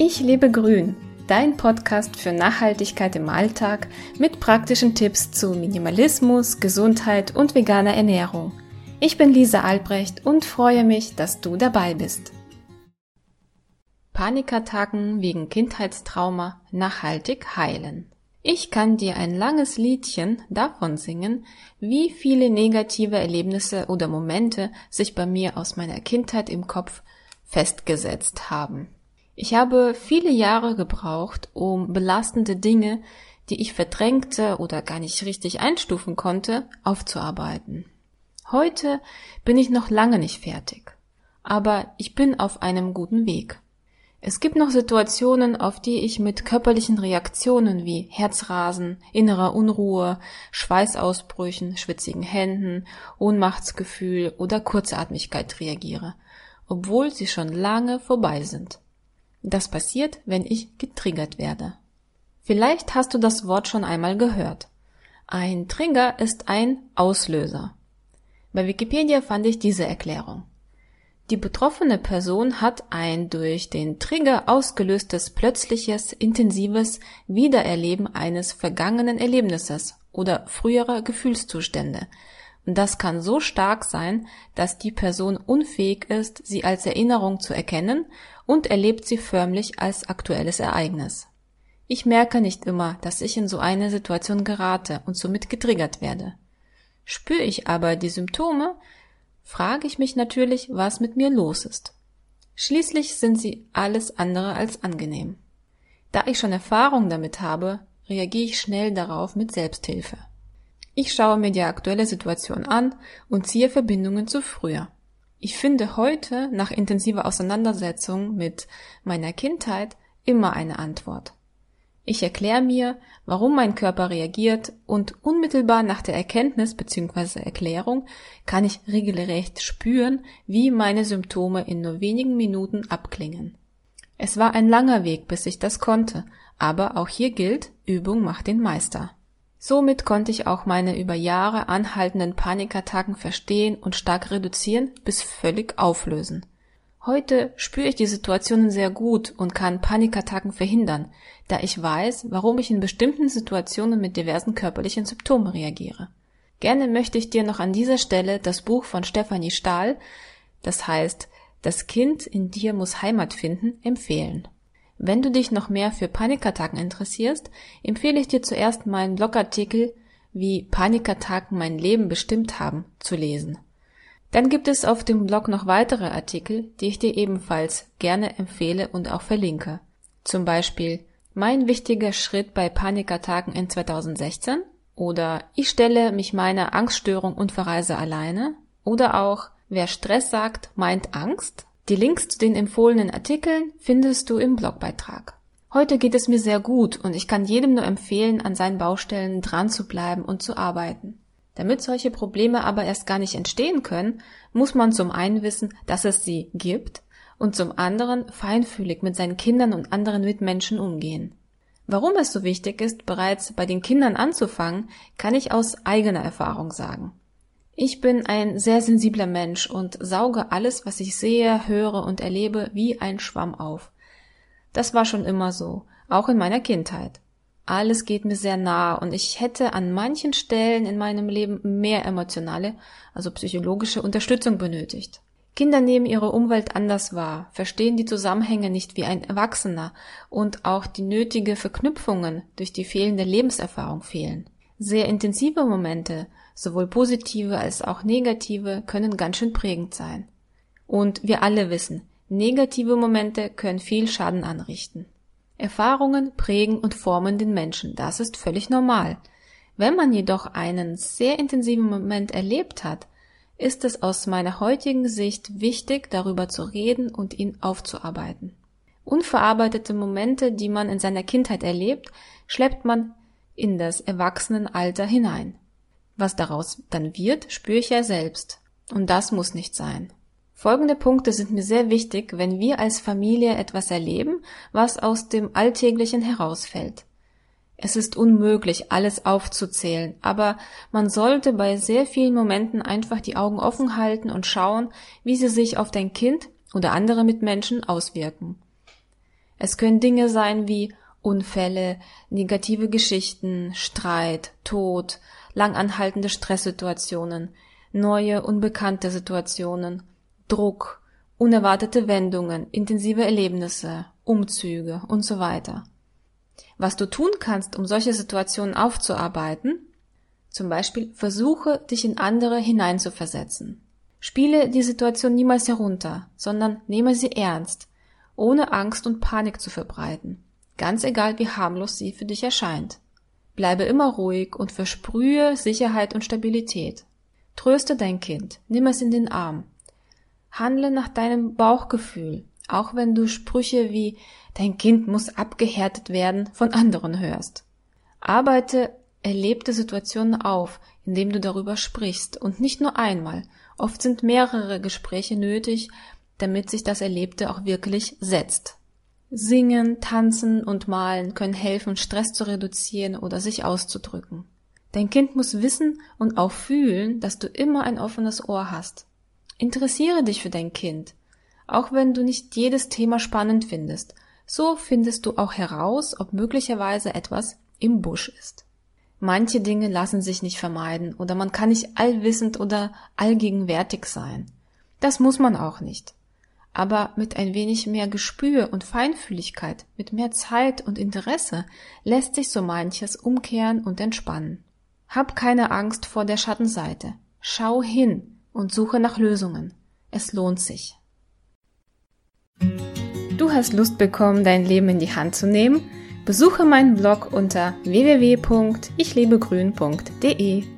Ich lebe grün, dein Podcast für Nachhaltigkeit im Alltag mit praktischen Tipps zu Minimalismus, Gesundheit und veganer Ernährung. Ich bin Lisa Albrecht und freue mich, dass du dabei bist. Panikattacken wegen Kindheitstrauma nachhaltig heilen. Ich kann dir ein langes Liedchen davon singen, wie viele negative Erlebnisse oder Momente sich bei mir aus meiner Kindheit im Kopf festgesetzt haben. Ich habe viele Jahre gebraucht, um belastende Dinge, die ich verdrängte oder gar nicht richtig einstufen konnte, aufzuarbeiten. Heute bin ich noch lange nicht fertig, aber ich bin auf einem guten Weg. Es gibt noch Situationen, auf die ich mit körperlichen Reaktionen wie Herzrasen, innerer Unruhe, Schweißausbrüchen, schwitzigen Händen, Ohnmachtsgefühl oder Kurzatmigkeit reagiere, obwohl sie schon lange vorbei sind. Das passiert, wenn ich getriggert werde. Vielleicht hast du das Wort schon einmal gehört. Ein Trigger ist ein Auslöser. Bei Wikipedia fand ich diese Erklärung. Die betroffene Person hat ein durch den Trigger ausgelöstes plötzliches, intensives Wiedererleben eines vergangenen Erlebnisses oder früherer Gefühlszustände. Das kann so stark sein, dass die Person unfähig ist, sie als Erinnerung zu erkennen und erlebt sie förmlich als aktuelles Ereignis. Ich merke nicht immer, dass ich in so eine Situation gerate und somit getriggert werde. Spüre ich aber die Symptome, frage ich mich natürlich, was mit mir los ist. Schließlich sind sie alles andere als angenehm. Da ich schon Erfahrung damit habe, reagiere ich schnell darauf mit Selbsthilfe. Ich schaue mir die aktuelle Situation an und ziehe Verbindungen zu früher. Ich finde heute, nach intensiver Auseinandersetzung mit meiner Kindheit, immer eine Antwort. Ich erkläre mir, warum mein Körper reagiert und unmittelbar nach der Erkenntnis bzw. Erklärung kann ich regelrecht spüren, wie meine Symptome in nur wenigen Minuten abklingen. Es war ein langer Weg, bis ich das konnte, aber auch hier gilt, Übung macht den Meister. Somit konnte ich auch meine über Jahre anhaltenden Panikattacken verstehen und stark reduzieren bis völlig auflösen. Heute spüre ich die Situationen sehr gut und kann Panikattacken verhindern, da ich weiß, warum ich in bestimmten Situationen mit diversen körperlichen Symptomen reagiere. Gerne möchte ich dir noch an dieser Stelle das Buch von Stefanie Stahl, das heißt Das Kind in dir muss Heimat finden, empfehlen. Wenn du dich noch mehr für Panikattacken interessierst, empfehle ich dir zuerst meinen Blogartikel wie Panikattacken mein Leben bestimmt haben zu lesen. Dann gibt es auf dem Blog noch weitere Artikel, die ich dir ebenfalls gerne empfehle und auch verlinke. Zum Beispiel Mein wichtiger Schritt bei Panikattacken in 2016 oder Ich stelle mich meiner Angststörung und verreise alleine oder auch Wer Stress sagt, meint Angst. Die Links zu den empfohlenen Artikeln findest du im Blogbeitrag. Heute geht es mir sehr gut und ich kann jedem nur empfehlen, an seinen Baustellen dran zu bleiben und zu arbeiten. Damit solche Probleme aber erst gar nicht entstehen können, muss man zum einen wissen, dass es sie gibt und zum anderen feinfühlig mit seinen Kindern und anderen Mitmenschen umgehen. Warum es so wichtig ist, bereits bei den Kindern anzufangen, kann ich aus eigener Erfahrung sagen. Ich bin ein sehr sensibler Mensch und sauge alles, was ich sehe, höre und erlebe, wie ein Schwamm auf. Das war schon immer so, auch in meiner Kindheit. Alles geht mir sehr nah und ich hätte an manchen Stellen in meinem Leben mehr emotionale, also psychologische Unterstützung benötigt. Kinder nehmen ihre Umwelt anders wahr, verstehen die Zusammenhänge nicht wie ein Erwachsener und auch die nötige Verknüpfungen durch die fehlende Lebenserfahrung fehlen. Sehr intensive Momente, sowohl positive als auch negative, können ganz schön prägend sein. Und wir alle wissen, negative Momente können viel Schaden anrichten. Erfahrungen prägen und formen den Menschen, das ist völlig normal. Wenn man jedoch einen sehr intensiven Moment erlebt hat, ist es aus meiner heutigen Sicht wichtig, darüber zu reden und ihn aufzuarbeiten. Unverarbeitete Momente, die man in seiner Kindheit erlebt, schleppt man in das Erwachsenenalter hinein. Was daraus dann wird, spüre ich ja selbst. Und das muss nicht sein. Folgende Punkte sind mir sehr wichtig, wenn wir als Familie etwas erleben, was aus dem Alltäglichen herausfällt. Es ist unmöglich, alles aufzuzählen, aber man sollte bei sehr vielen Momenten einfach die Augen offen halten und schauen, wie sie sich auf dein Kind oder andere Mitmenschen auswirken. Es können Dinge sein wie Unfälle, negative Geschichten, Streit, Tod, langanhaltende Stresssituationen, neue, unbekannte Situationen, Druck, unerwartete Wendungen, intensive Erlebnisse, Umzüge und so weiter. Was du tun kannst, um solche Situationen aufzuarbeiten, zum Beispiel versuche, dich in andere hineinzuversetzen. Spiele die Situation niemals herunter, sondern nehme sie ernst, ohne Angst und Panik zu verbreiten, ganz egal wie harmlos sie für dich erscheint. Bleibe immer ruhig und versprühe Sicherheit und Stabilität. Tröste dein Kind, nimm es in den Arm. Handle nach deinem Bauchgefühl, auch wenn du Sprüche wie dein Kind muss abgehärtet werden von anderen hörst. Arbeite erlebte Situationen auf, indem du darüber sprichst und nicht nur einmal. Oft sind mehrere Gespräche nötig, damit sich das Erlebte auch wirklich setzt. Singen, tanzen und malen können helfen, Stress zu reduzieren oder sich auszudrücken. Dein Kind muss wissen und auch fühlen, dass du immer ein offenes Ohr hast. Interessiere dich für dein Kind, auch wenn du nicht jedes Thema spannend findest. So findest du auch heraus, ob möglicherweise etwas im Busch ist. Manche Dinge lassen sich nicht vermeiden oder man kann nicht allwissend oder allgegenwärtig sein. Das muss man auch nicht. Aber mit ein wenig mehr Gespür und Feinfühligkeit, mit mehr Zeit und Interesse lässt sich so manches umkehren und entspannen. Hab keine Angst vor der Schattenseite. Schau hin und suche nach Lösungen. Es lohnt sich. Du hast Lust bekommen, dein Leben in die Hand zu nehmen? Besuche meinen Blog unter www.ichlebegrün.de.